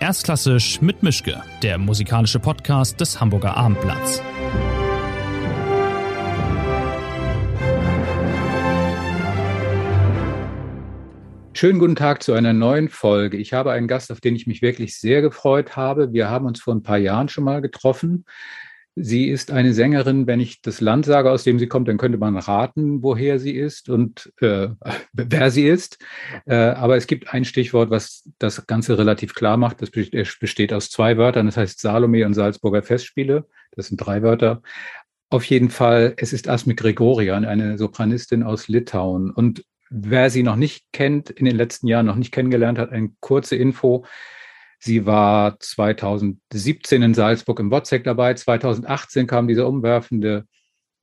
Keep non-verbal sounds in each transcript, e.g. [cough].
Erstklassisch mit Mischke, der musikalische Podcast des Hamburger Abendblatts. Schönen guten Tag zu einer neuen Folge. Ich habe einen Gast, auf den ich mich wirklich sehr gefreut habe. Wir haben uns vor ein paar Jahren schon mal getroffen. Sie ist eine Sängerin, wenn ich das Land sage, aus dem sie kommt, dann könnte man raten, woher sie ist und äh, [laughs] wer sie ist. Äh, aber es gibt ein Stichwort, was das Ganze relativ klar macht. Das besteht aus zwei Wörtern. Das heißt Salome und Salzburger Festspiele. Das sind drei Wörter. Auf jeden Fall, es ist Asmik Gregorian, eine Sopranistin aus Litauen. Und wer sie noch nicht kennt, in den letzten Jahren noch nicht kennengelernt hat, eine kurze Info. Sie war 2017 in Salzburg im WhatsApp dabei. 2018 kam dieser umwerfende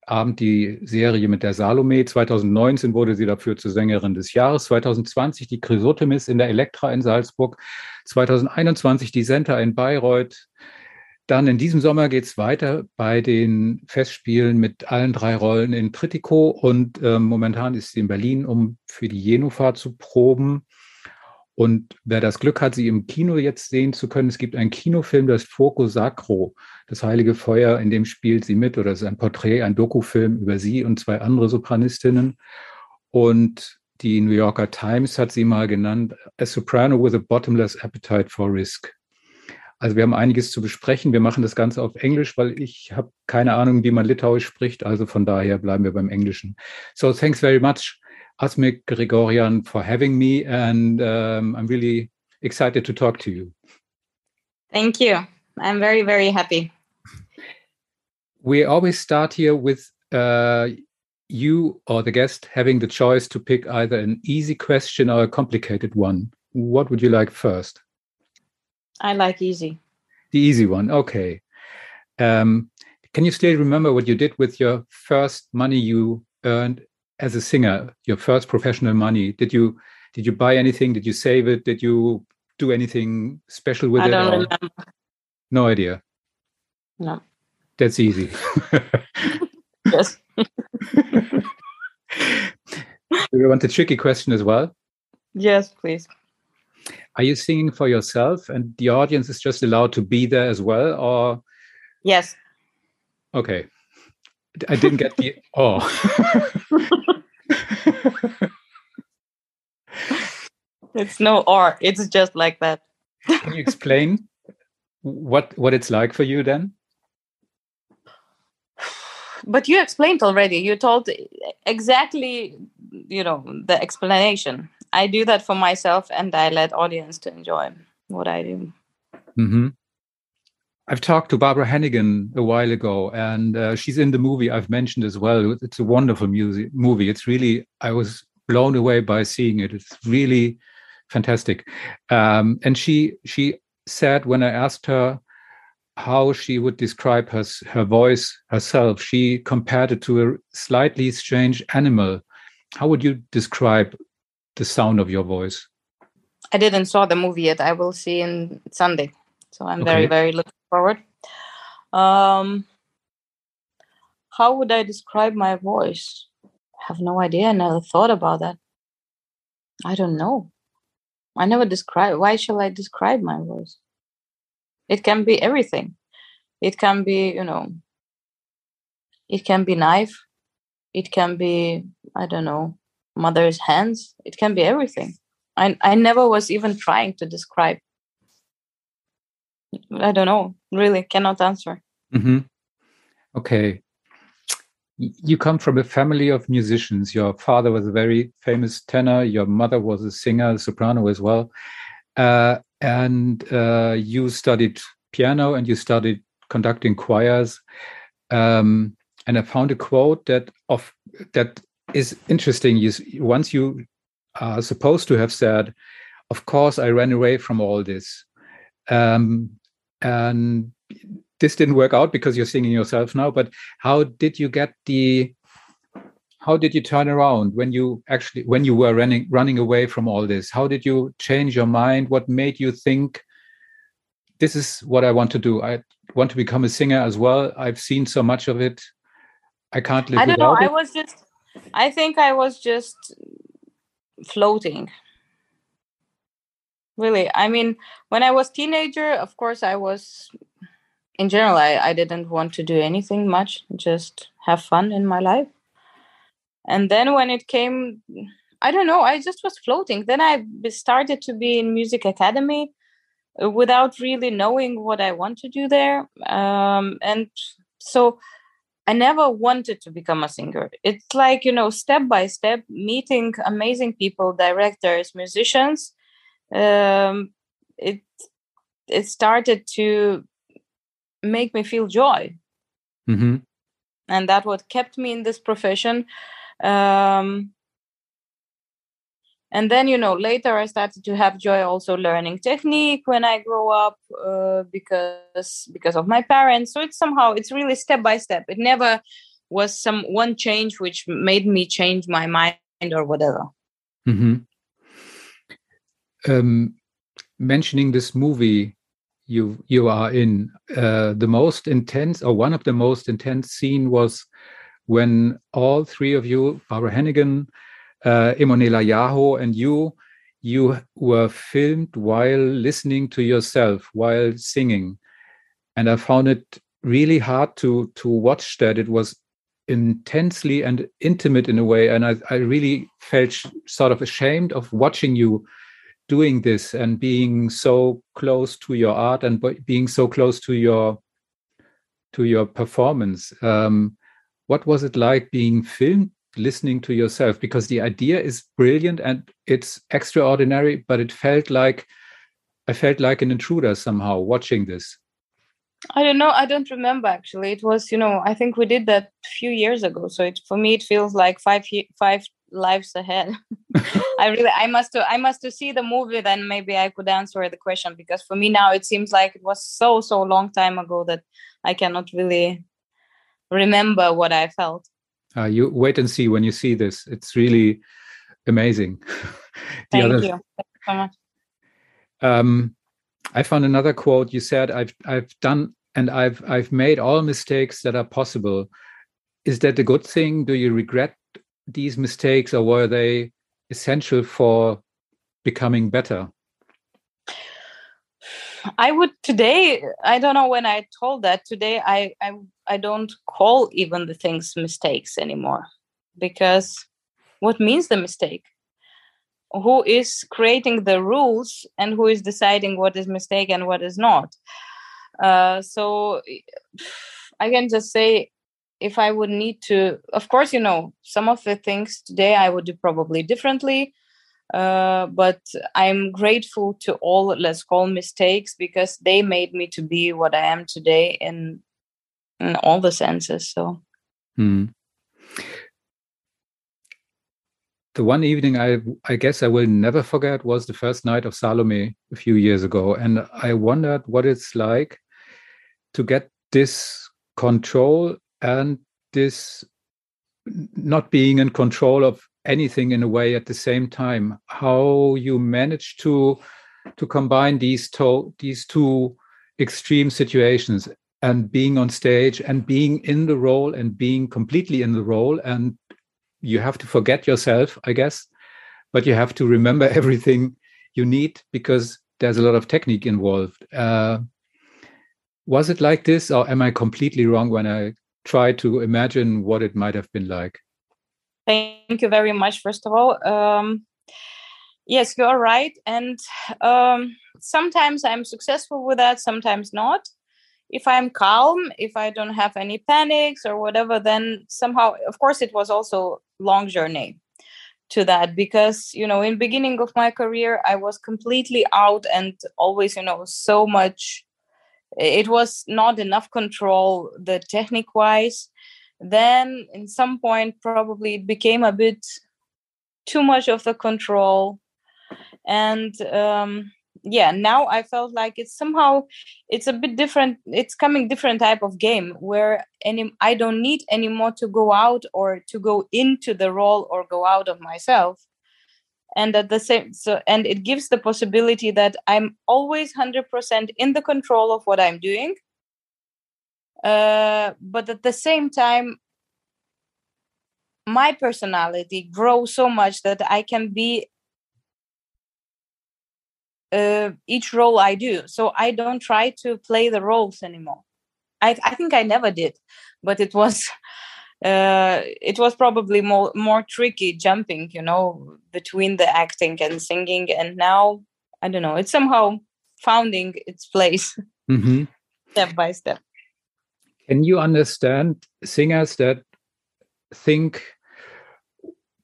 Abend die Serie mit der Salome. 2019 wurde sie dafür zur Sängerin des Jahres. 2020 die Chrysotemis in der Elektra in Salzburg. 2021 die Senta in Bayreuth. Dann in diesem Sommer geht es weiter bei den Festspielen mit allen drei Rollen in Trittico und äh, momentan ist sie in Berlin, um für die Jenufa zu proben. Und wer das Glück hat, sie im Kino jetzt sehen zu können, es gibt einen Kinofilm, das Foco Sacro, das Heilige Feuer, in dem spielt sie mit, oder es ist ein Porträt, ein Dokufilm über sie und zwei andere Sopranistinnen. Und die New Yorker Times hat sie mal genannt, A Soprano with a Bottomless Appetite for Risk. Also wir haben einiges zu besprechen. Wir machen das Ganze auf Englisch, weil ich habe keine Ahnung, wie man Litauisch spricht. Also von daher bleiben wir beim Englischen. So thanks very much. Asmik Grigorian for having me, and um, I'm really excited to talk to you. Thank you. I'm very, very happy. We always start here with uh, you or the guest having the choice to pick either an easy question or a complicated one. What would you like first? I like easy. The easy one, okay. Um, can you still remember what you did with your first money you earned as a singer, your first professional money, did you did you buy anything? Did you save it? Did you do anything special with I it? don't remember. No idea. No. That's easy. [laughs] Yes. [laughs] Do you want a tricky question as well? yes, please. Are you singing for yourself and the audience is just allowed to be there as well? Or Yes. okay. I didn't get the oh. [laughs] [laughs] It's no or. It's just like that. Can you explain what what it's like for you then? But you explained already. You told exactly, you know, the explanation. I do that for myself, and I let audience to enjoy what I do. hmm I've talked to Barbara Hannigan a while ago, and uh, she's in the movie I've mentioned as well. It's a wonderful music movie. It's really I was blown away by seeing it. It's really fantastic. Um, and she she said when I asked her how she would describe her her voice herself, she compared it to a slightly strange animal. How would you describe the sound of your voice? I didn't saw the movie yet. I will see in Sunday, so I'm very very looking forward. Um, how would I describe my voice? I have no idea. I never thought about that. I don't know. I never describe. Why shall I describe my voice? It can be everything. It can be, you know. It can be knife. It can be, I don't know, mother's hands. It can be everything. I I never was even trying to describe. I don't know. Really, cannot answer. hmm Okay. You come from a family of musicians. Your father was a very famous tenor. Your mother was a singer, soprano as well. Uh, and uh, you studied piano and you studied conducting choirs. Um, and I found a quote that of that is interesting. You once you are supposed to have said, "Of course, I ran away from all this," um, and this didn't work out because you're singing yourself now but how did you get the how did you turn around when you actually when you were running running away from all this how did you change your mind what made you think this is what i want to do i want to become a singer as well i've seen so much of it i can't live without it. I don't know. without I was just. I think I was just floating. Really i mean when i was teenager of course i was in general I, I didn't want to do anything much just have fun in my life. And then when it came i don't know i just was floating. Then i started to be in music academy uh, without really knowing what i want to do there. Um, and so i never wanted to become a singer. It's like you know step by step meeting amazing people directors musicians um, it it started to make me feel joy. Hmm and that what kept me in this profession. Um, and then you know later i started to have joy also learning technique when i grow up uh, because because of my parents. So it's somehow it's really step by step. It never was some one change which made me change my mind or whatever. Hmm Um, mentioning this movie you you are in, uh, the most intense or one of the most intense scene was when all three of you, Barbara Hannigan, uh, Ermonela Jaho, and you, you were filmed while listening to yourself while singing, and I found it really hard to to watch that. It was intensely and intimate in a way, and I, I really felt sort of ashamed of watching you doing this and being so close to your art and being so close to your to your performance. Um, what was it like being filmed listening to yourself? Because the idea is brilliant and it's extraordinary, but it felt like I felt like an intruder somehow watching this. i don't know i don't remember actually it was you know i think we did that a few years ago so it for me it feels like five five lives ahead [laughs] [laughs] i really i must to i must to see the movie then maybe i could answer the question because for me now it seems like it was so so long time ago that i cannot really remember what i felt Uh, you wait and see when you see this. It's really amazing. [laughs] thank other, you Thank you so much um, I found another quote. You said, "I've I've done and I've I've made all mistakes that are possible." Is that a good thing? Do you regret these mistakes, or were they essential for becoming better? I would today. I don't know when I told that today. I I I don't call even the things mistakes anymore, because what means the mistake? Who is creating the rules and who is deciding what is mistake and what is not? Uh, so I can just say, if I would need to, of course, you know, some of the things today I would do probably differently uh, but i'm grateful to all let's call mistakes because they made me to be what i am today in in all the senses so Hmm. The one evening I I guess I will never forget was the first night of Salome a few years ago, and I wondered what it's like to get this control and this not being in control of anything in a way at the same time. How you manage to to combine these to, these two extreme situations and being on stage and being in the role and being completely in the role and you have to forget yourself i guess but you have to remember [laughs] everything you need because there's a lot of technique involved uh, was it like this or am i completely wrong when i try to imagine what it might have been like. Thank you very much first of all. Um yes you're right. And um sometimes i'm successful with that sometimes not. If i'm calm if i don't have any panics or whatever then somehow of course it was also long journey to that because you know in beginning of my career i was completely out and always you know so much it was not enough control the technique wise. Then in some point probably it became a bit too much of the control. And um yeah now i felt like it's somehow it's a bit different it's coming different type of game where any i don't need anymore to go out or to go into the role or go out of myself and at the same so and it gives the possibility that i'm always 100% in the control of what i'm doing uh, but at the same time my personality grows so much that i can be uh, each role I do. So I don't try to play the roles anymore. I, I think I never did, but it was [laughs] uh, it was probably more more tricky jumping, you know, between the acting and singing. And now I don't know, it's somehow founding its place [laughs] mm-hmm. step by step. Can you understand singers that think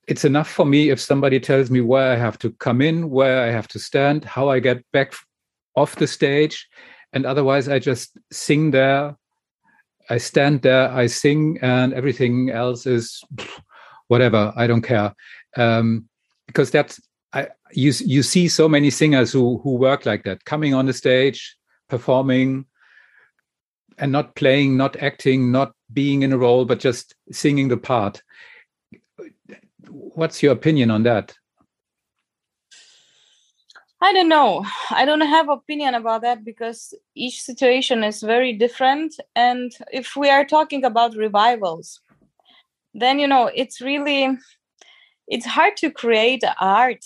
it's enough for me if somebody tells me where I have to come in, where I have to stand, how I get back off the stage, and otherwise I just sing there. I stand there, I sing, and everything else is whatever. I don't care um, because that's I, you. You see so many singers who who work like that, coming on the stage, performing, and not playing, not acting, not being in a role, but just singing the part what's your opinion on that? I don't know. I don't have opinion about that because each situation is very different. And if we are talking about revivals, then you know it's really it's hard to create art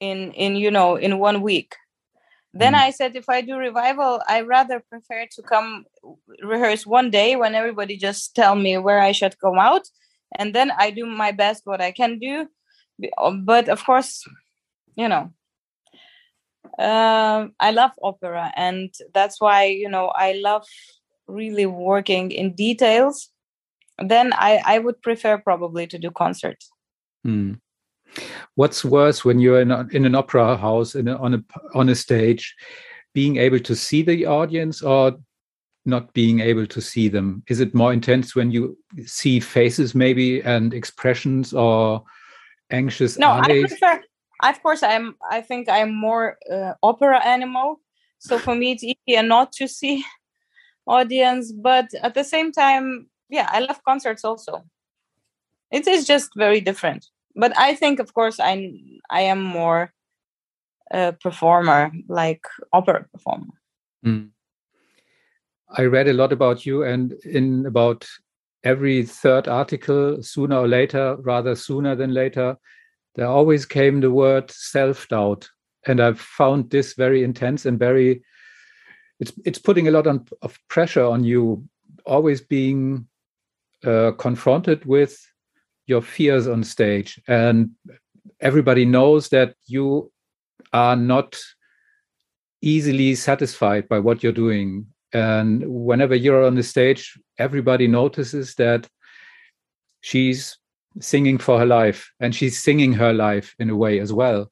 in in you know in one week. Then mm. I said if I do revival, I rather prefer to come rehearse one day when everybody just tell me where I should come out and then i do my best what i can do but of course you know uh, i love opera and that's why you know i love really working in details then i i would prefer probably to do concerts hmm. what's worse when you're in, a, in an opera house in a, on a on a stage being able to see the audience or not being able to see them? Is it more intense when you see faces, maybe, and expressions, or anxious no, eyes? I prefer. Of course, I'm. I think I'm more uh, opera animal. So for me, it's easier not to see [laughs] audience, but at the same time, yeah, I love concerts also. It is just very different. But I think, of course, I I am more a performer, like opera performer. Mm. I read a lot about you, and in about every third article, sooner or later, rather sooner than later, there always came the word self doubt. And I've found this very intense and very, it's, it's putting a lot on, of pressure on you, always being uh, confronted with your fears on stage. And everybody knows that you are not easily satisfied by what you're doing and whenever you're on the stage, everybody notices that she's singing for her life and she's singing her life in a way as well.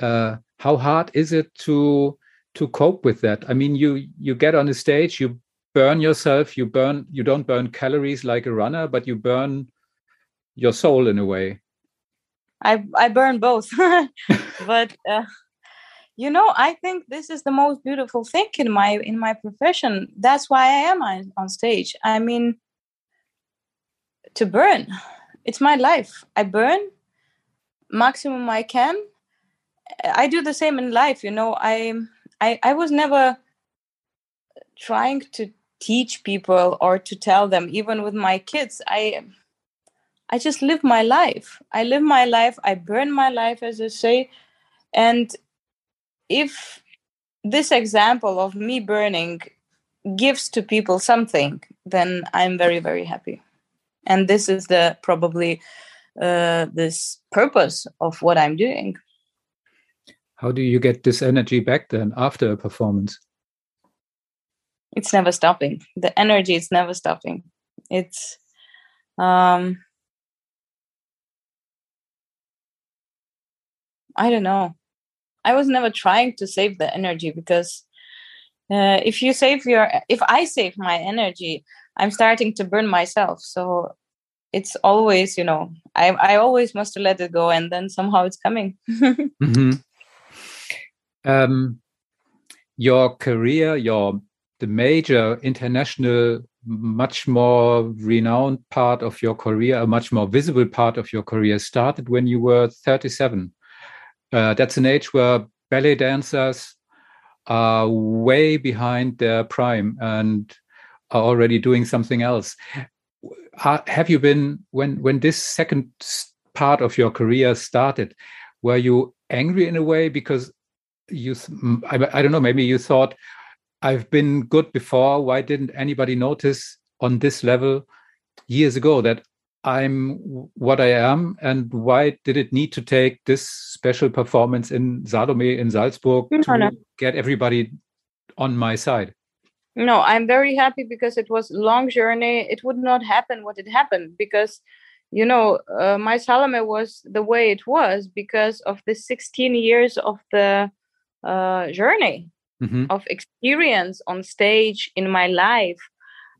Uh, how hard is it to to cope with that? I mean, you you get on the stage, you burn yourself, you burn you don't burn calories like a runner, but you burn your soul in a way. I I burn both, [laughs] but uh, you know i think this is the most beautiful thing in my in my profession that's why i am on, on stage i mean to burn it's my life. I burn maximum i can. I do the same in life you know. I i, I was never trying to teach people or to tell them even with my kids. I i just live my life. I live my life. I burn my life as i say. And if this example of me burning gives to people something, then I'm very, very happy. And this is the probably uh, this purpose of what I'm doing. How do you get this energy back then after a performance? It's never stopping. The energy is never stopping. It's um I don't know. I was never trying to save the energy because uh, if you save your, if I save my energy, I'm starting to burn myself. So it's always, you know, I I always must let it go, and then somehow it's coming. [laughs] mm-hmm. um, your career, your the major international, much more renowned part of your career, a much more visible part of your career, started when you were 37. Uh, that's an age where ballet dancers are way behind their prime and are already doing something else. have you been when when this second part of your career started? Were you angry in a way because you I, I don't know maybe you thought i've been good before why didn't anybody notice on this level years ago that i'm what i am and why did it need to take this special performance in salome in salzburg no, to no. get everybody on my side no i'm very happy because it was long journey. It would not happen what it happened because you know uh, my salome was the way it was because of the 16 years of the uh, journey mm-hmm. of experience on stage in my life.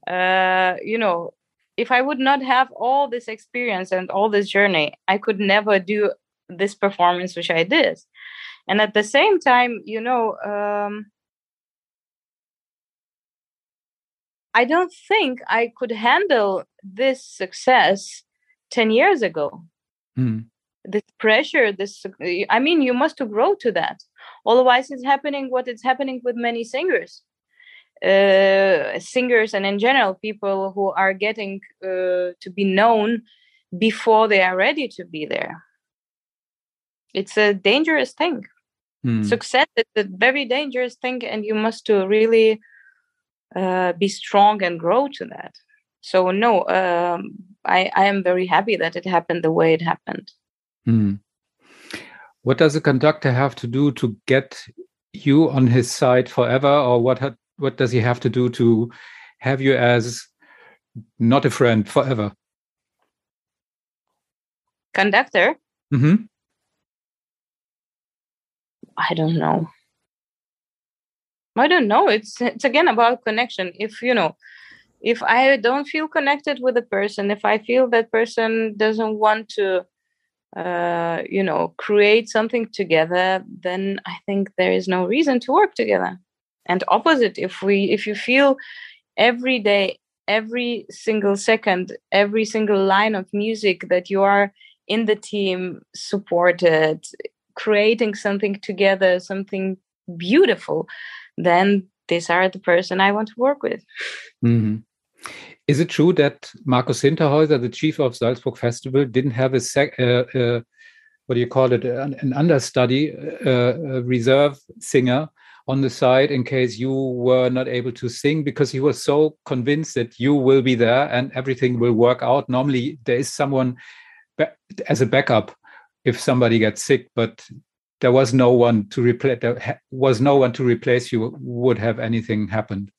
Uh, you know if i would not have all this experience and all this journey i could never do this performance which i did. And at the same time you know um, i don't think i could handle this success 10 years ago. Mm. this pressure this i mean you must grow to that. Otherwise it's happening what is happening with many singers. Uh, singers and in general people who are getting uh, to be known before they are ready to be there. It's a dangerous thing. Mm. success is a very dangerous thing and you must to really uh, be strong and grow to that. So no um, I, I am very happy that it happened the way it happened. Mm. what does a conductor have to do to get you on his side forever or what had, what does he have to do to have you as not a friend forever? Conductor? Mm-hmm. i don't know i don't know. It's it's again about connection. If you know if i don't feel connected with a person if i feel that person doesn't want to uh, you know create something together then i think there is no reason to work together. And opposite if we if you feel every day every single second every single line of music that you are in the team supported creating something together something beautiful then these are the person I want to work with. Mm-hmm. Is it true that Markus Hinterhäuser, the chief of Salzburg Festival, didn't have a sec, uh, uh, what do you call it, an, an understudy, uh, a reserve singer on the side in case you were not able to sing because he was so convinced that you will be there and everything will work out. Normally, there is someone as a backup if somebody gets sick, but there was no one to replace there was no one to replace you would have anything happened.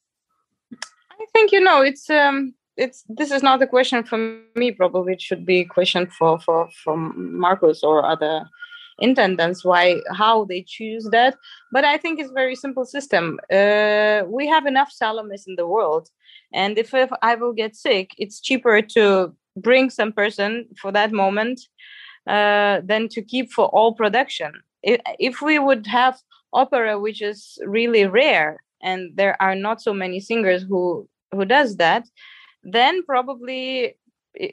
I think you know it's um it's this is not a question for me probably it should be a question for for from markus or other intendants why how they choose that but i think it's very simple system. Uh, we have enough salomes in the world and if, if i will get sick it's cheaper to bring some person for that moment uh, than to keep for all production if we would have opera which is really rare and there are not so many singers who who does that then probably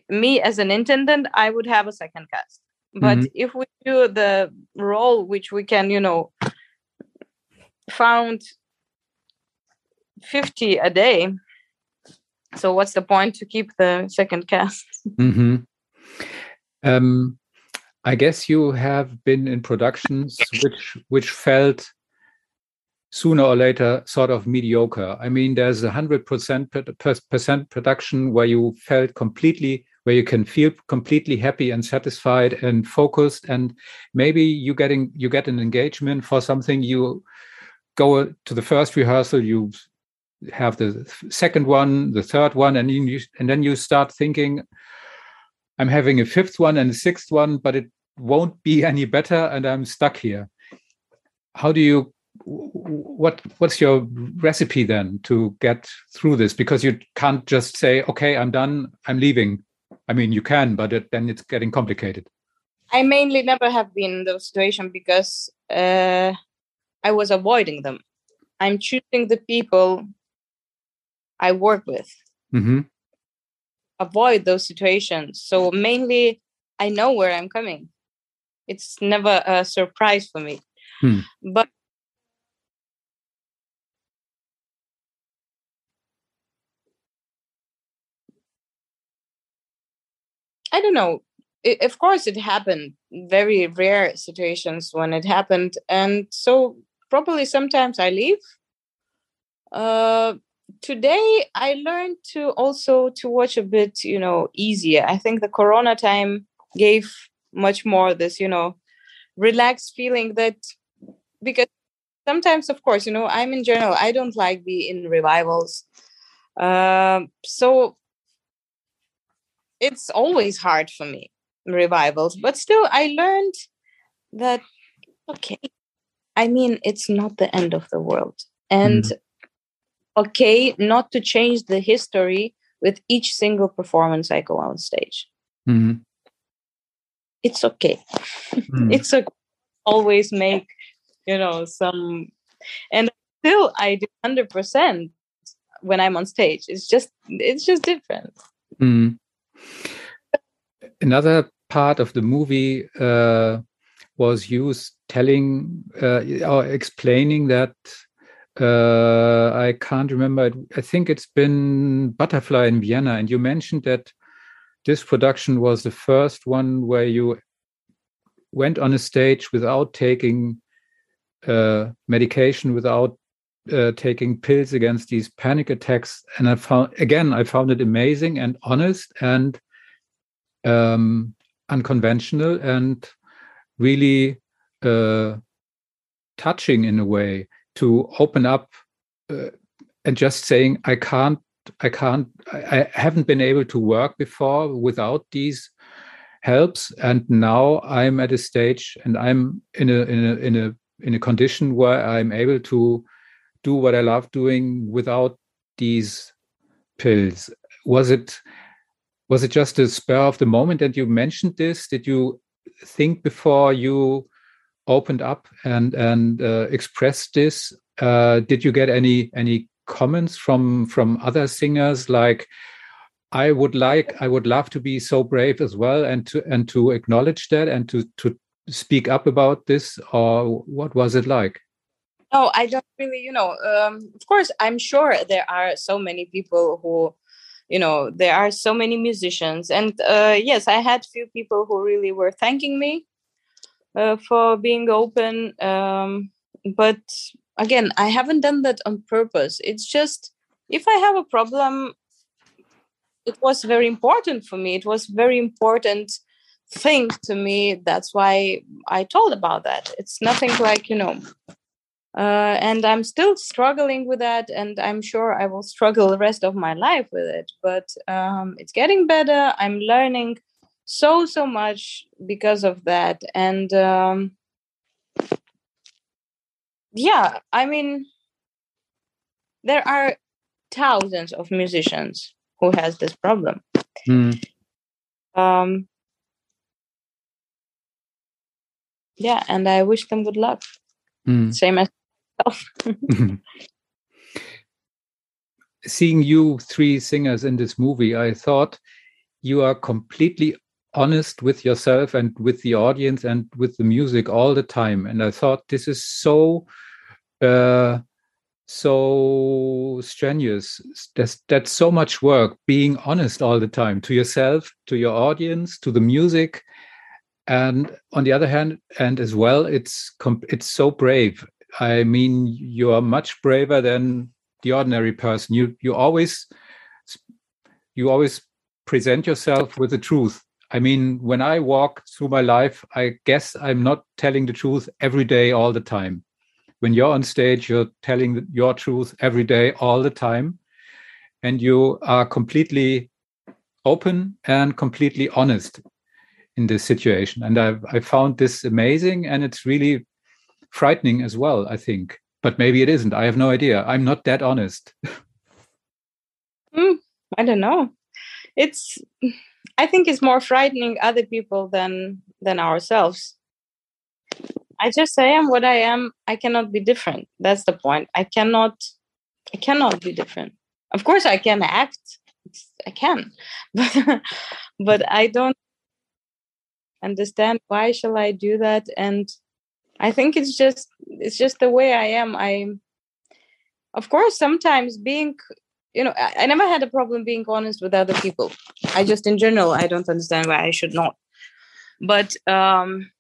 me as an intendant i would have a second cast but mm-hmm. if we do the role which we can you know found 50 a day so what's the point to keep the second cast mm-hmm. um, I guess you have been in productions which which felt sooner or later sort of mediocre. I mean, there's a hundred percent percent production where you felt completely where you can feel completely happy and satisfied and focused, and maybe you getting you get an engagement for something. You go to the first rehearsal, you have the second one, the third one, and you and then you start thinking I'm having a fifth one and a sixth one, but it won't be any better, and I'm stuck here. How do you? What What's your recipe then to get through this? Because you can't just say, "Okay, I'm done. I'm leaving." I mean, you can, but it, then it's getting complicated. I mainly never have been in those situation because uh, I was avoiding them. I'm choosing the people I work with. Mm-hmm avoid those situations. So mainly, I know where I'm coming. It's never a surprise for me. Hmm. But I don't know. It, of course, it happened. Very rare situations when it happened, and so probably sometimes I leave. Uh, today I learned to also to watch a bit, you know, easier. I think the Corona time gave much more this, you know, relaxed feeling that because sometimes, of course, you know, I'm in general, I don't like be in revivals. Um, so it's always hard for me revivals, but still, I learned that okay. I mean, it's not the end of the world, and mm okay not to change the history with each single performance I go on stage. Mm-hmm. It's okay. Mm. it's okay. Always make, you know, some, and still I do hundred percent when I'm on stage. It's just, it's just different. Mm. Another part of the movie uh, was you telling uh, or explaining that uh, I can't remember. I think it's been Butterfly in Vienna, and you mentioned that this production was the first one where you went on a stage without taking uh, medication, without uh, taking pills against these panic attacks. And I found again, I found it amazing and honest and um, unconventional and really uh, touching in a way to open up uh, and just saying i can't i can't I, haven't been able to work before without these helps. And now i'm at a stage and i'm in a in a in a in a condition where i'm able to do what i love doing without these pills. Was it was it just a spur of the moment that you mentioned this? Did you think before you opened up and and uh, expressed this? Uh, did you get any any comments from from other singers like i would like i would love to be so brave as well and to and to acknowledge that and to to speak up about this or what was it like no i don't really you know um, of course i'm sure there are so many people who you know there are so many musicians and uh, yes i had few people who really were thanking me uh, for being open. Um, but again, I haven't done that on purpose. It's just if I have a problem, it was very important for me. It was very important thing to me. That's why I told about that. It's nothing like you know. Uh, and I'm still struggling with that, and I'm sure I will struggle the rest of my life with it. But um, it's getting better. I'm learning so so much because of that and um yeah i mean there are thousands of musicians who has this problem mm. um yeah and i wish them good luck mm. same as myself. [laughs] seeing you three singers in this movie i thought you are completely honest with yourself and with the audience and with the music all the time. And i thought this is so uh, so strenuous. That's that's so much work being honest all the time to yourself to your audience to the music. And on the other hand and as well it's it's so brave. I mean you are much braver than the ordinary person. You you always you always present yourself with the truth I mean, when I walk through my life, I guess I'm not telling the truth every day, all the time. When you're on stage, you're telling your truth every day, all the time. And you are completely open and completely honest in this situation. And I, I found this amazing and it's really frightening as well, I think. But maybe it isn't. I have no idea. I'm not that honest. [laughs] mm, I don't know. It's I think it's more frightening other people than than ourselves. I just I am what I am. I cannot be different. That's the point. I cannot I cannot be different. Of course I can act. I can. [laughs] But but I don't understand why shall I do that and I think it's just it's just the way I am. I of course sometimes being you know I, I, never had a problem being honest with other people. I just in general i don't understand why i should not. But um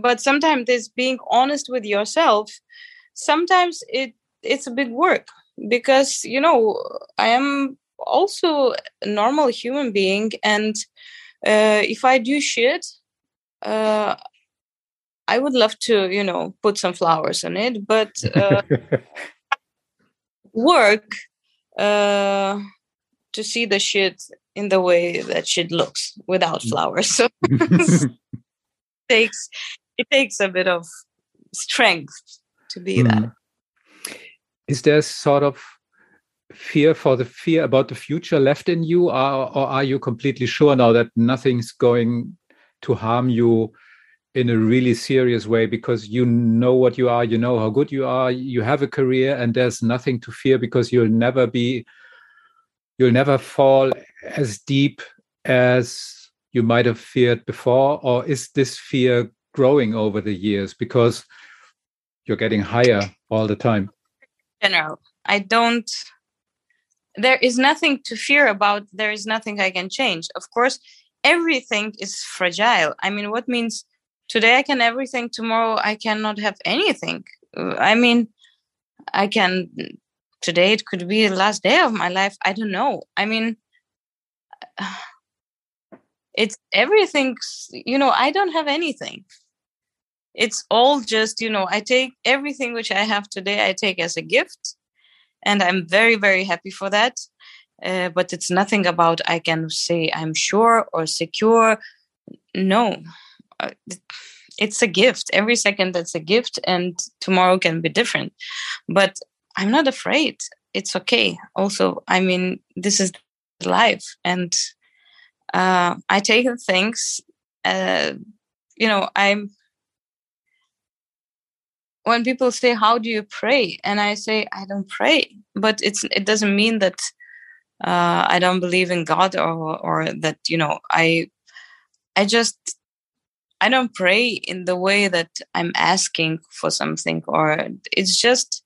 but sometimes this being honest with yourself sometimes it it's a big work because you know I am also a normal human being and uh, if I do shit, uh, I would love to, you know, put some flowers on it, but uh, [laughs] work uh, to see the shit in the way that shit looks without mm. flowers. So it [laughs] [laughs] takes it takes a bit of strength to be mm. that. Is there sort of fear for the fear about the future left in you, or, or are you completely sure now that nothing's going to harm you in a really serious way because you know what you are, you know how good you are, you have a career, and there's nothing to fear because you'll never be, you'll never fall as deep as you might have feared before? Or is this fear growing over the years because you're getting higher all the time? General, I don't there is nothing to fear about there is nothing i can change of course everything is fragile i mean what means today i can everything tomorrow i cannot have anything. I mean i can today it could be the last day of my life i don't know. I mean [sighs] it's everything you know i don't have anything. It's all just you know i take everything which i have today i take as a gift and i'm very very happy for that. Uh, but it's nothing about i can say i'm sure or secure. No it's a gift. Every second that's a gift and tomorrow can be different. But i'm not afraid. It's okay. Also i mean this is life. And uh, i take things uh, you know i'm when people say how do you pray? and i say i don't pray. But it's it doesn't mean that uh, i don't believe in god or or that you know i i just i don't pray in the way that i'm asking for something or it's just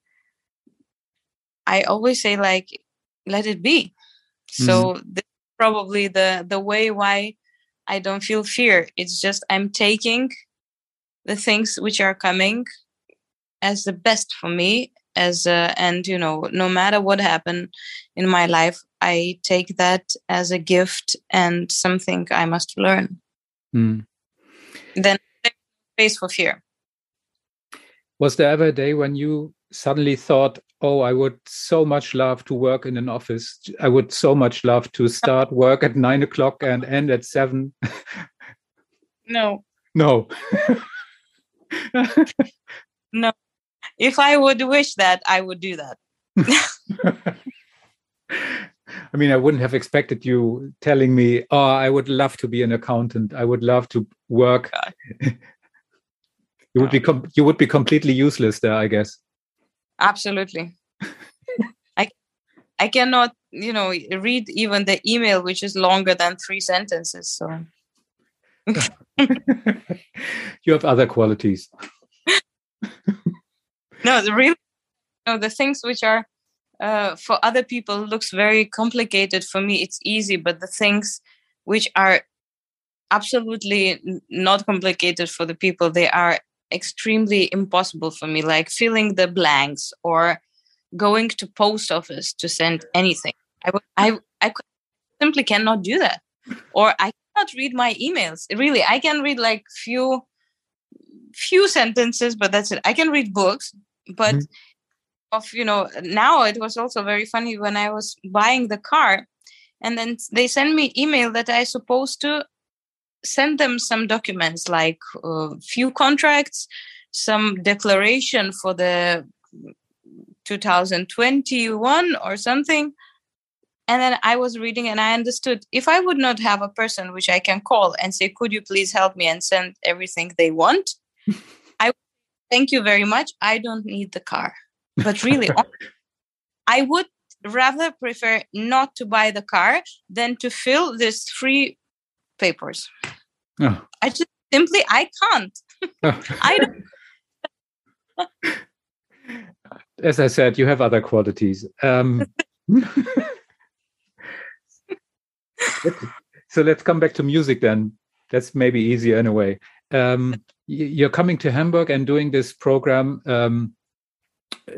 i always say like let it be mm-hmm. so this probably the the way why i don't feel fear it's just i'm taking the things which are coming as the best for me as a, and you know no matter what happened in my life i take that as a gift and something i must learn mm. Then space for fear. Was there ever a day when you suddenly thought oh i would so much love to work in an office. I would so much love to start work at nine o'clock and end at seven no. No. [laughs] No. If I would wish that, I would do that. [laughs] [laughs] I mean, I wouldn't have expected you telling me, "Oh, I would love to be an accountant. I would love to work." [laughs] you would be you would be completely useless there, I guess. Absolutely. [laughs] I I cannot, you know, read even the email, which is longer than three sentences. So [laughs] you have other qualities no the real you know, the things which are uh, for other people looks very complicated for me it's easy but the things which are absolutely not complicated for the people they are extremely impossible for me like filling the blanks or going to post office to send anything. I i, I simply cannot do that. Or i cannot read my emails. Really i can read like few few sentences but that's it. I can read books but mm-hmm. Of you know now it was also very funny when i was buying the car and then they send me email that i supposed to send them some documents like a uh, few contracts some declaration for the 2021 or something and then i was reading and i understood if i would not have a person which i can call and say could you please help me and send everything they want [laughs] I thank you very much. I don't need the car. But really, [laughs] I would rather prefer not to buy the car than to fill these three papers. Oh. I just simply I can't. Oh. [laughs] I don't. [laughs] As I said, you have other qualities. Um, so let's come back to music then. That's maybe easier in a way um, you're coming to Hamburg and doing this program um,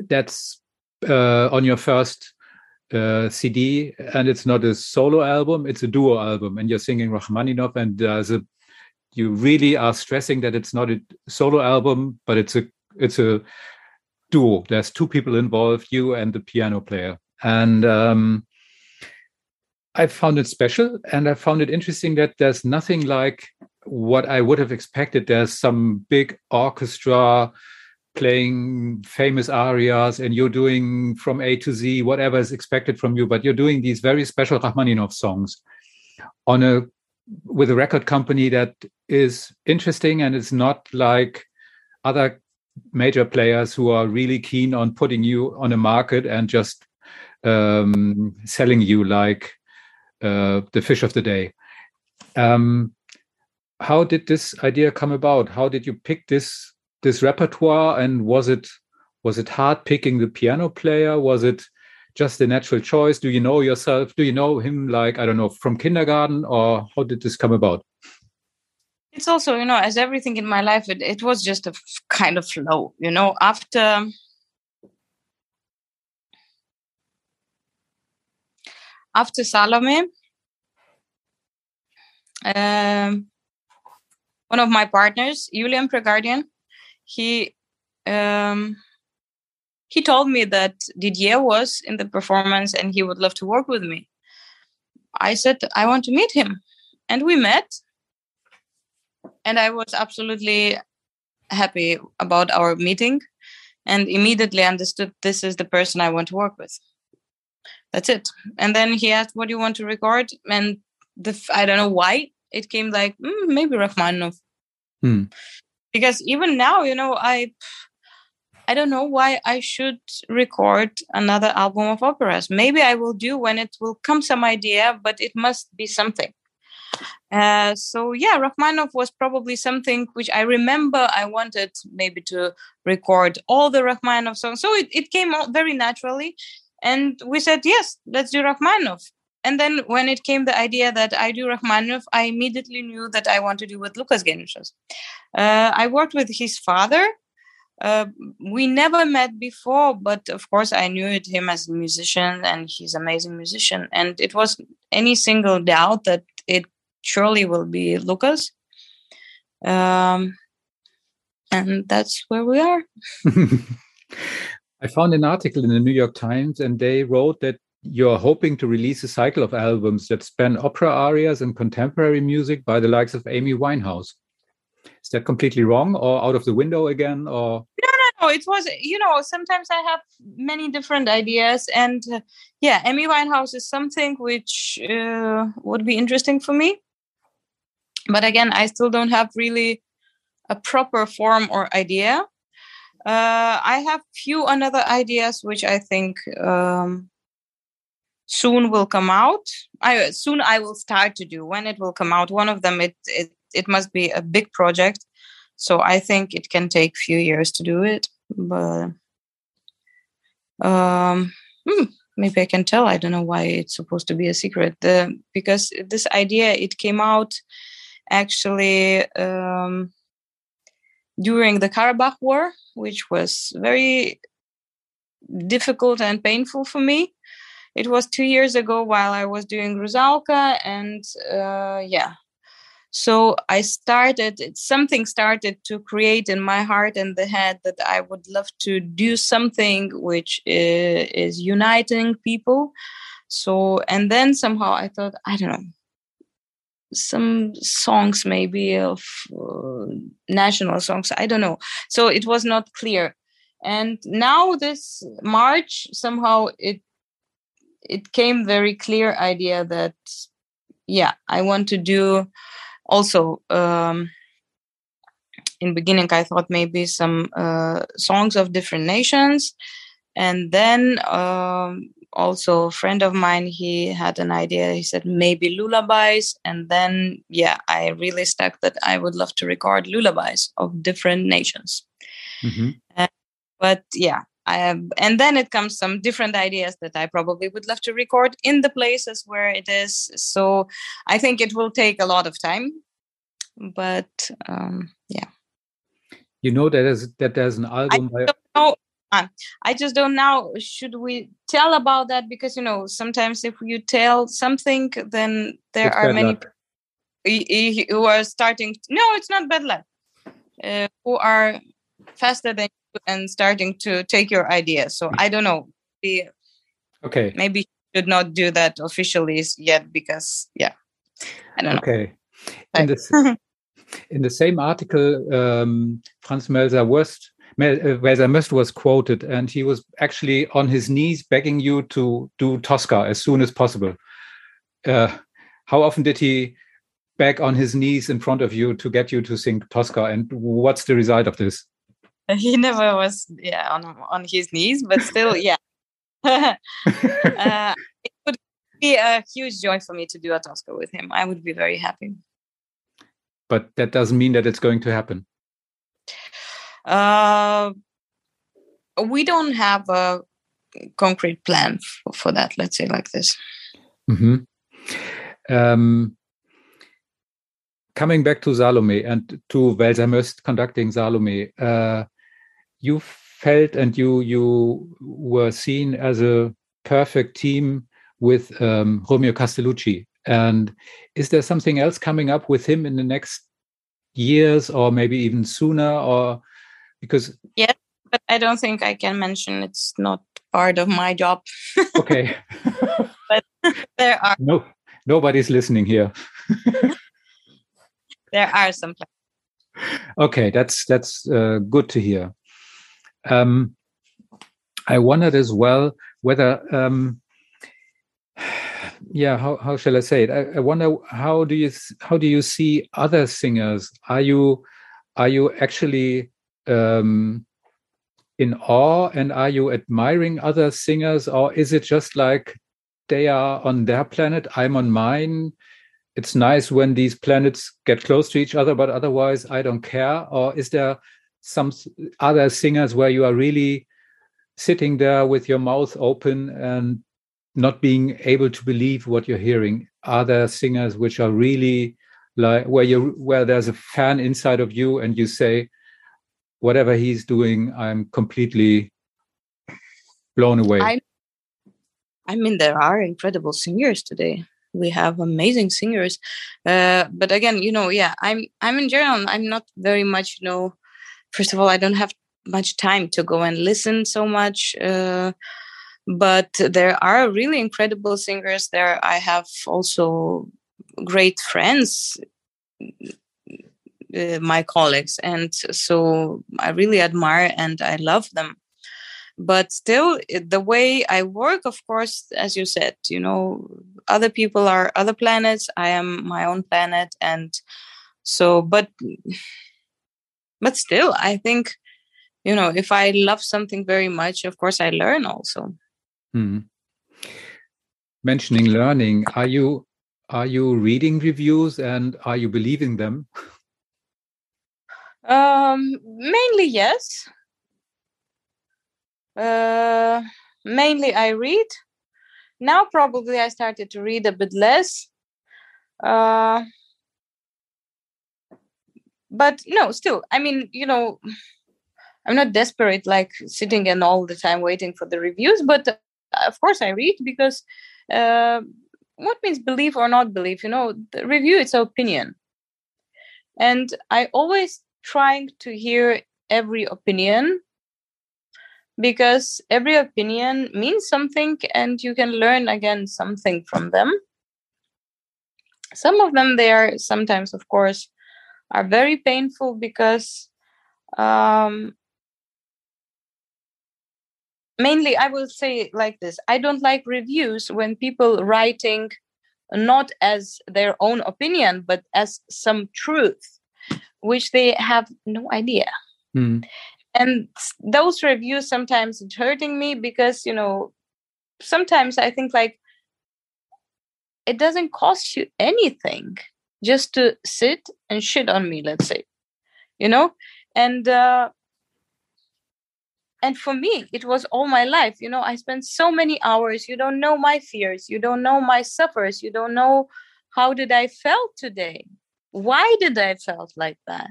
that's uh, on your first uh, CD, and it's not a solo album; it's a duo album, and you're singing Rachmaninoff, and there's a you really are stressing that it's not a solo album, but it's a it's a duo. There's two people involved, you and the piano player, and um, I found it special, and I found it interesting that there's nothing like what I would have expected. There's some big orchestra playing famous arias and you're doing from A to Z whatever is expected from you, but you're doing these very special Rachmaninoff songs on a with a record company that is interesting and it's not like other major players who are really keen on putting you on a market and just um, selling you like uh, the fish of the day. Um, how did this idea come about? How did you pick this this repertoire and was it was it hard picking the piano player? Was it just a natural choice? Do you know yourself? Do you know him like i don't know from kindergarten or how did this come about? It's also you know as everything in my life it, it was just a kind of flow you know after after salome um, one of my partners julian prégardien he um, he told me that Didier was in the performance and he would love to work with me. I said I want to meet him, and we met. And I was absolutely happy about our meeting, and immediately understood this is the person I want to work with. That's it. And then he asked, "What do you want to record?" And the I don't know why it came like mm, maybe Rachmaninoff. Hmm because even now you know i i don't know why i should record another album of operas. Maybe i will do when it will come some idea but it must be something. Uh, so yeah rachmaninoff was probably something which i remember i wanted maybe to record all the rachmaninoff songs. So it, it came out very naturally. And we said yes let's do rachmaninoff and then when it came the idea that I do Rachmaninoff, I immediately knew that I want to do with Lukas Geniušas. Uh, I worked with his father. Uh, we never met before, but of course I knew it, him as a musician, and he's an amazing musician. And it was any single doubt that it surely will be Lucas. Um, and that's where we are. [laughs] [laughs] I found an article in the New York Times, and they wrote that you're hoping to release a cycle of albums that span opera arias and contemporary music by the likes of Amy Winehouse. Is that completely wrong or out of the window again or No, no, no. It was you know, sometimes I have many different ideas and uh, yeah, Amy Winehouse is something which uh, would be interesting for me. But again, I still don't have really a proper form or idea. Uh, I have few another ideas which I think um, soon will come out. I soon i will start to do. When it will come out one of them it it, it must be a big project. So i think it can take few years to do it but um hmm, maybe i can tell. I don't know why it's supposed to be a secret. The, because this idea it came out actually um during the karabakh war which was very difficult and painful for me it was two years ago while I was doing Rusalka, and uh, yeah. So I started, something started to create in my heart and the head that I would love to do something which is, is uniting people. So, and then somehow I thought, I don't know, some songs maybe of uh, national songs i don't know so it was not clear and now this march somehow it it came very clear idea that yeah i want to do also um in beginning i thought maybe some uh, songs of different nations. And then um, also a friend of mine he had an idea. He said maybe lullabies. And then yeah i really stuck that i would love to record lullabies of different nations. Mm-hmm. uh, but yeah I have, and then it comes some different ideas that I probably would love to record in the places where it is. So I think it will take a lot of time, but um, yeah. You know that there's that there's an album. I don't know on. I just don't know. Should we tell about that? Because you know, sometimes if you tell something, then there It's are many who are starting. No, it's not bad luck. Uh, who are faster than you and starting to take your ideas. So I don't know. Okay. maybe should not do that officially yet because yeah, I don't know. Okay. In the, [laughs] in the same article, um, Franz Melzer Wurst, uh, Welser Möst was quoted, and he was actually on his knees begging you to do Tosca as soon as possible. Uh, how often did he beg on his knees in front of you to get you to sing Tosca, and what's the result of this? [laughs] he never was yeah on on his knees but still yeah. [laughs] [laughs] Uh, it would be a huge joy for me to do a tosca with him. I would be very happy. But that doesn't mean that it's going to happen. uh, we don't have a concrete plan for, for that let's say like this. Hmm Um, coming back to Salome and to Welser conducting Salome, uh, you felt and you you were seen as a perfect team with um, Romeo Castellucci. And is there something else coming up with him in the next years, or maybe even sooner? Or because Yeah, but i don't think i can mention it's not part of my job [laughs] okay, but there are no, nobody's listening here. [laughs] there are some plans. [laughs] Okay, that's that's uh, good to hear. Um, I wondered as well whether, um, [sighs] yeah, how how shall I say it? I, I wonder how do you how do you see other singers? Are you are you actually um, in awe and are you admiring other singers, or is it just like they are on their planet, I'm on mine? it's nice when these planets get close to each other, but otherwise I don't care? Or is there some other singers where you are really sitting there with your mouth open and not being able to believe what you're hearing? Are there singers which are really like where you where there's a fan inside of you and you say, whatever he's doing, I'm completely blown away. I- I mean, there are incredible singers today. We have amazing singers, uh, but again, you know, yeah, I'm I'm in general, I'm not very much, you know. First of all, I don't have much time to go and listen so much, uh, but there are really incredible singers there. I have also great friends, uh, my colleagues, and so I really admire and I love them but still the way i work of course as you said you know other people are other planets i am my own planet and so but but still i think you know if i love something very much of course i learn also Hmm. Mentioning learning, are you are you reading reviews and are you believing them? um mainly yes uh mainly i read now probably i started to read a bit less uh but no still i mean you know i'm not desperate like sitting and all the time waiting for the reviews but uh, of course i read because uh, what means believe or not believe you know the review it's opinion. And i always trying to hear every opinion because every opinion means something and you can learn again something from them. Some of them they are sometimes of course are very painful because um mainly i will say like this. I don't like reviews when people writing not as their own opinion but as some truth which they have no idea. Hmm. and those reviews sometimes it's hurting me because you know sometimes i think like it doesn't cost you anything just to sit and shit on me let's say you know and uh and for me it was all my life you know i spent so many hours you don't know my fears you don't know my suffers you don't know how did i felt today why did i felt like that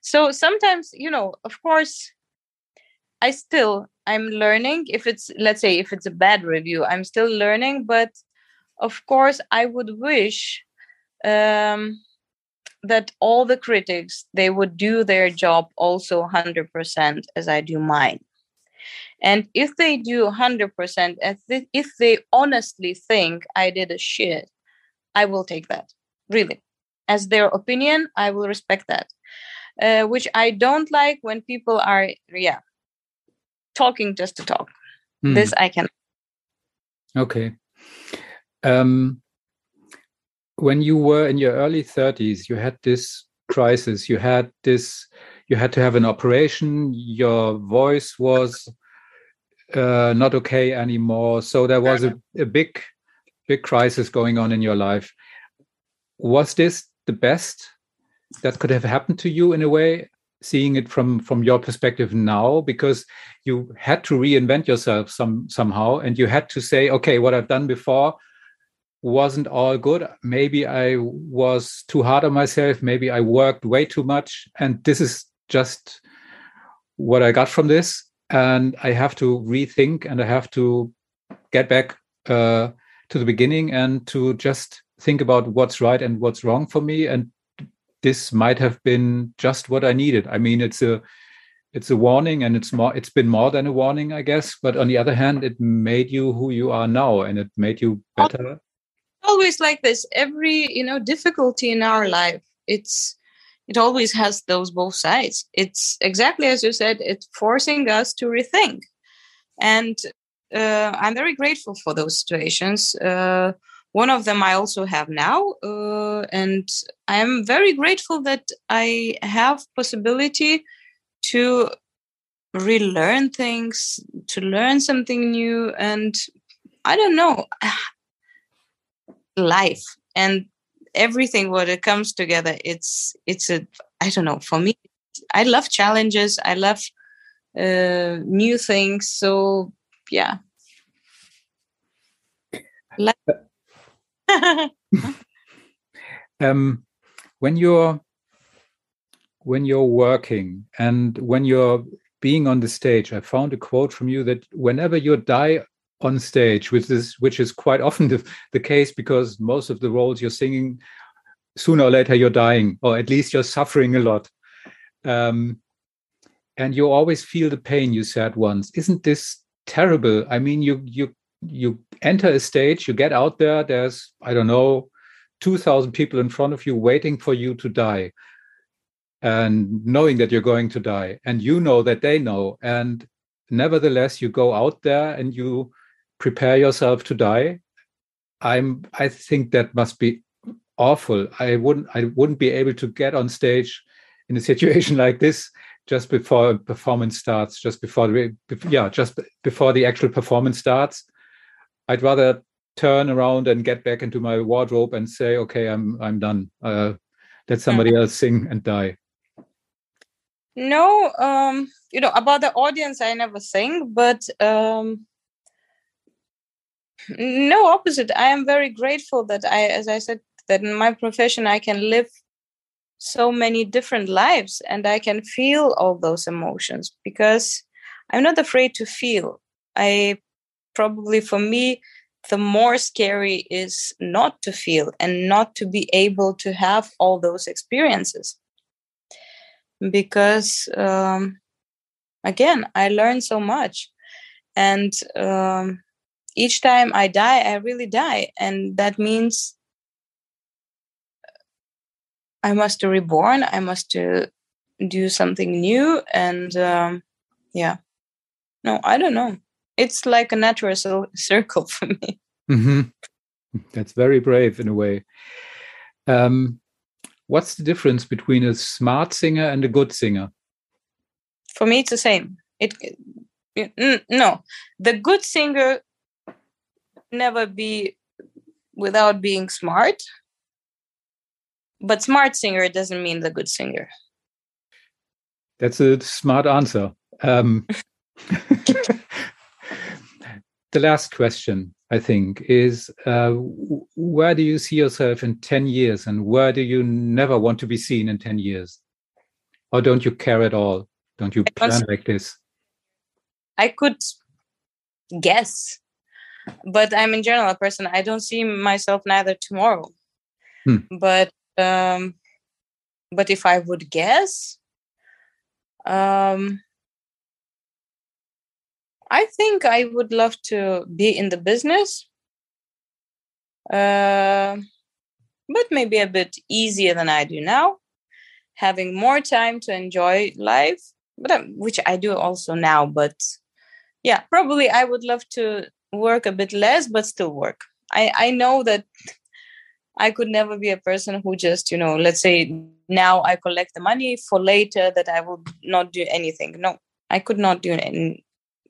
so sometimes you know of course i still I'm learning. If it's, let's say, if it's a bad review, I'm still learning. But of course, I would wish um, that all the critics they would do their job also 100% as I do mine. And if they do 100%, if they honestly think I did a shit, I will take that. Really. As their opinion, I will respect that. Uh, which I don't like when people are, yeah, talking just to talk. Mm. This I can. Okay. Um, when you were in your early 30s, you had this crisis. You had this. You had to have an operation. Your voice was uh, not okay anymore. So there was a, a big, big crisis going on in your life. Was this the best that could have happened to you in a way? seeing it from from your perspective now because you had to reinvent yourself some somehow and you had to say okay what i've done before wasn't all good maybe i was too hard on myself maybe i worked way too much and this is just what i got from this and i have to rethink and i have to get back uh, to the beginning and to just think about what's right and what's wrong for me and this might have been just what I needed. I mean, it's a it's a warning and it's more it's been more than a warning, I guess. But on the other hand, it made you who you are now and it made you better. Always like this. Every, you know, difficulty in our life, it's it always has those both sides. It's exactly as you said, it's forcing us to rethink. And uh, I'm very grateful for those situations. Uh, one of them I also have now, uh, and I am very grateful that I have possibility to relearn things, to learn something new, and I don't know, life and everything what it comes together. It's it's a I don't know for me. I love challenges. I love uh, new things. So yeah. [laughs] um, when you're when you're working and when you're being on the stage, I found a quote from you that whenever you die on stage, which is which is quite often the, the case because most of the roles you're singing, sooner or later you're dying, or at least you're suffering a lot. Um, and you always feel the pain, you said once. Isn't this terrible? I mean, you you you enter a stage, you get out there, there's, I don't know, 2,000 people in front of you waiting for you to die and knowing that you're going to die. And you know that they know. And nevertheless, you go out there and you prepare yourself to die. I'm, I think that must be awful. I wouldn't, I wouldn't be able to get on stage in a [laughs] situation like this just before a performance starts, just before the, yeah, just before the actual performance starts I'd rather turn around and get back into my wardrobe and say, okay, I'm I'm done. Uh, let somebody else sing and die. No, um, you know about the audience, I never sing, but um, no opposite. I am very grateful that I, as I said, that in my profession I can live so many different lives and I can feel all those emotions because I'm not afraid to feel. I probably for me the more scary is not to feel and not to be able to have all those experiences because um, again i learned so much and um, each time i die i really die and that means i must reborn i must do something new and um, yeah no i don't know it's like a natural circle [laughs] for me. Mm-hmm. That's very brave in a way. Um, what's the difference between a smart singer and a good singer? For me, it's the same. It, it no, the good singer never be without being smart, but smart singer doesn't mean the good singer. That's a smart answer. Um, [laughs] the last question, I think, is uh, where do you see yourself in 10 years and where do you never want to be seen in 10 years? Or don't you care at all? Don't you plan like this? I could guess, but I'm in general a person. I don't see myself neither tomorrow. Hmm. But um, but if I would guess, um, I think I would love to be in the business, uh, but maybe a bit easier than I do now, having more time to enjoy life, but um, which I do also now. But yeah, probably I would love to work a bit less, but still work. I I know that I could never be a person who just, you know, let's say now I collect the money for later that I will not do anything. No, I could not do it.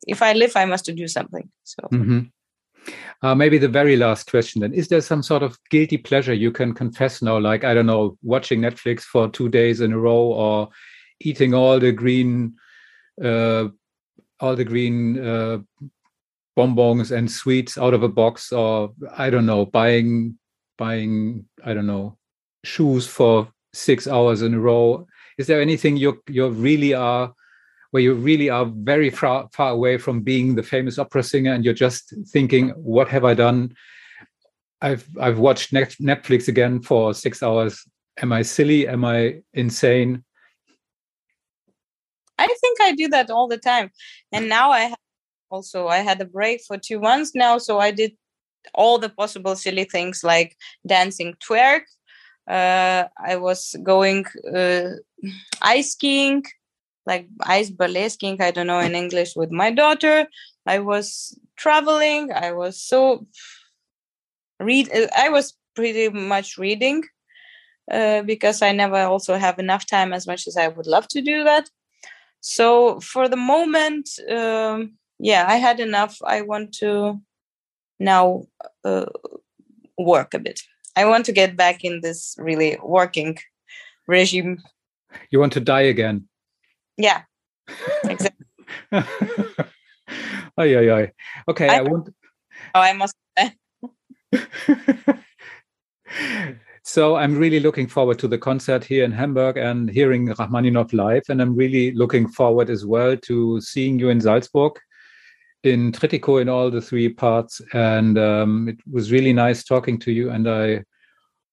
If I live, I must do something. So. Mm-hmm. Uh, maybe the very last question then. Is there some sort of guilty pleasure you can confess now? Like, I don't know, watching Netflix for two days in a row or eating all the green, uh, all the green uh, bonbons and sweets out of a box or I don't know, buying buying I don't know shoes for six hours in a row. Is there anything you you really are where you really are very far far away from being the famous opera singer and you're just thinking, what have I done? I've I've watched Netflix again for six hours. Am I silly? Am I insane? I think I do that all the time, and now I also I had a break for two months now, so I did all the possible silly things like dancing twerk. Uh, I was going uh, ice skiing, like ice ballet skiing. I don't know in English with my daughter. I was traveling. I was so read. I was pretty much reading uh, because I never also have enough time as much as I would love to do that. So for the moment, um, yeah, I had enough. I want to now uh, work a bit. I want to get back in this really working regime. You want to die again? Yeah, exactly. [laughs] ay, ay, ay. Okay, I, I want. Oh, I must. [laughs] so I'm really looking forward to the concert here in Hamburg and hearing Rachmaninov live, and I'm really looking forward as well to seeing you in Salzburg in Trittico in all the three parts. And um, it was really nice talking to you. And I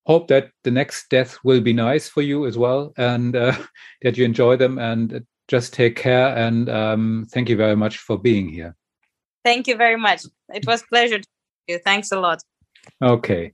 hope that the next death will be nice for you as well and uh, [laughs] that you enjoy them and just take care. And um, thank you very much for being here. Thank you very much. It was pleasure to you. Thanks a lot. Okay.